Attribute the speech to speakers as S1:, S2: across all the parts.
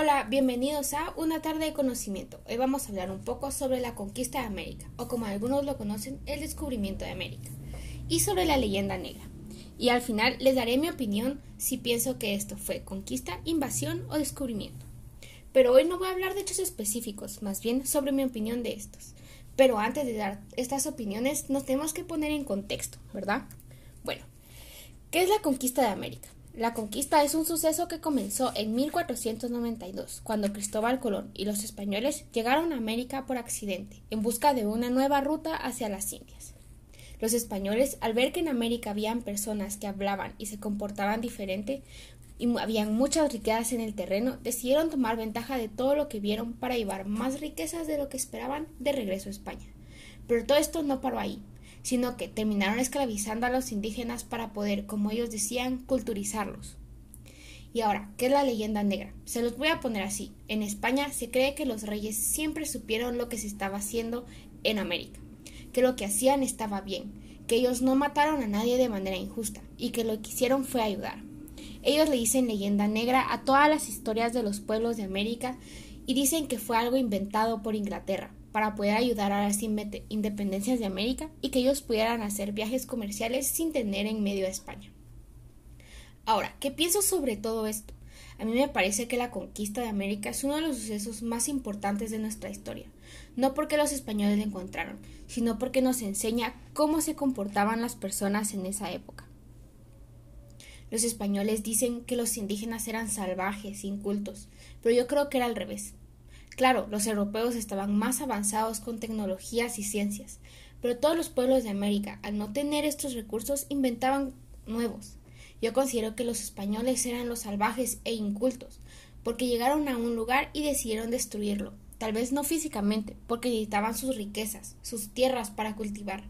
S1: Hola, bienvenidos a Una tarde de conocimiento. Hoy vamos a hablar un poco sobre la conquista de América, o como algunos lo conocen, el descubrimiento de América, y sobre la leyenda negra. Y al final les daré mi opinión si pienso que esto fue conquista, invasión o descubrimiento. Pero hoy no voy a hablar de hechos específicos, más bien sobre mi opinión de estos. Pero antes de dar estas opiniones nos tenemos que poner en contexto, ¿verdad? Bueno, ¿qué es la conquista de América? La conquista es un suceso que comenzó en 1492, cuando Cristóbal Colón y los españoles llegaron a América por accidente, en busca de una nueva ruta hacia las Indias. Los españoles, al ver que en América habían personas que hablaban y se comportaban diferente, y habían muchas riquezas en el terreno, decidieron tomar ventaja de todo lo que vieron para llevar más riquezas de lo que esperaban de regreso a España. Pero todo esto no paró ahí sino que terminaron esclavizando a los indígenas para poder, como ellos decían, culturizarlos. Y ahora, ¿qué es la leyenda negra? Se los voy a poner así. En España se cree que los reyes siempre supieron lo que se estaba haciendo en América, que lo que hacían estaba bien, que ellos no mataron a nadie de manera injusta y que lo que hicieron fue ayudar. Ellos le dicen leyenda negra a todas las historias de los pueblos de América y dicen que fue algo inventado por Inglaterra, para poder ayudar a las independencias de América y que ellos pudieran hacer viajes comerciales sin tener en medio a España. Ahora, ¿qué pienso sobre todo esto? A mí me parece que la conquista de América es uno de los sucesos más importantes de nuestra historia, no porque los españoles la encontraron, sino porque nos enseña cómo se comportaban las personas en esa época. Los españoles dicen que los indígenas eran salvajes, incultos, pero yo creo que era al revés. Claro, los europeos estaban más avanzados con tecnologías y ciencias, pero todos los pueblos de América, al no tener estos recursos, inventaban nuevos. Yo considero que los españoles eran los salvajes e incultos, porque llegaron a un lugar y decidieron destruirlo, tal vez no físicamente, porque necesitaban sus riquezas, sus tierras para cultivar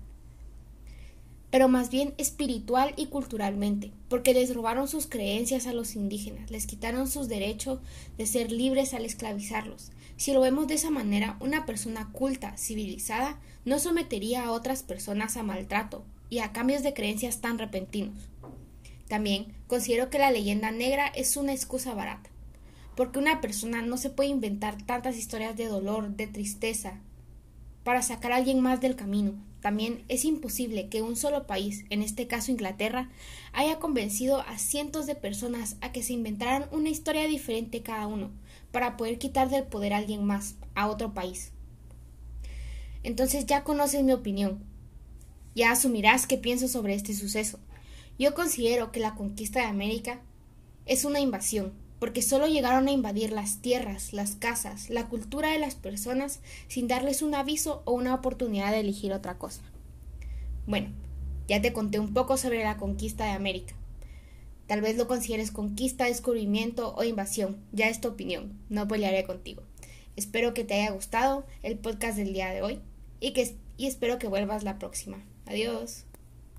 S1: pero más bien espiritual y culturalmente, porque les robaron sus creencias a los indígenas, les quitaron sus derechos de ser libres al esclavizarlos. Si lo vemos de esa manera, una persona culta, civilizada, no sometería a otras personas a maltrato y a cambios de creencias tan repentinos. También considero que la leyenda negra es una excusa barata, porque una persona no se puede inventar tantas historias de dolor, de tristeza, para sacar a alguien más del camino. También es imposible que un solo país, en este caso Inglaterra, haya convencido a cientos de personas a que se inventaran una historia diferente cada uno, para poder quitar del poder a alguien más, a otro país. Entonces ya conoces mi opinión. Ya asumirás qué pienso sobre este suceso. Yo considero que la conquista de América es una invasión, porque solo llegaron a invadir las tierras, las casas, la cultura de las personas sin darles un aviso o una oportunidad de elegir otra cosa. Bueno, ya te conté un poco sobre la conquista de América. Tal vez lo consideres conquista, descubrimiento o invasión, ya es tu opinión, no pelearé contigo. Espero que te haya gustado el podcast del día de hoy y, que, y espero que vuelvas la próxima. Adiós.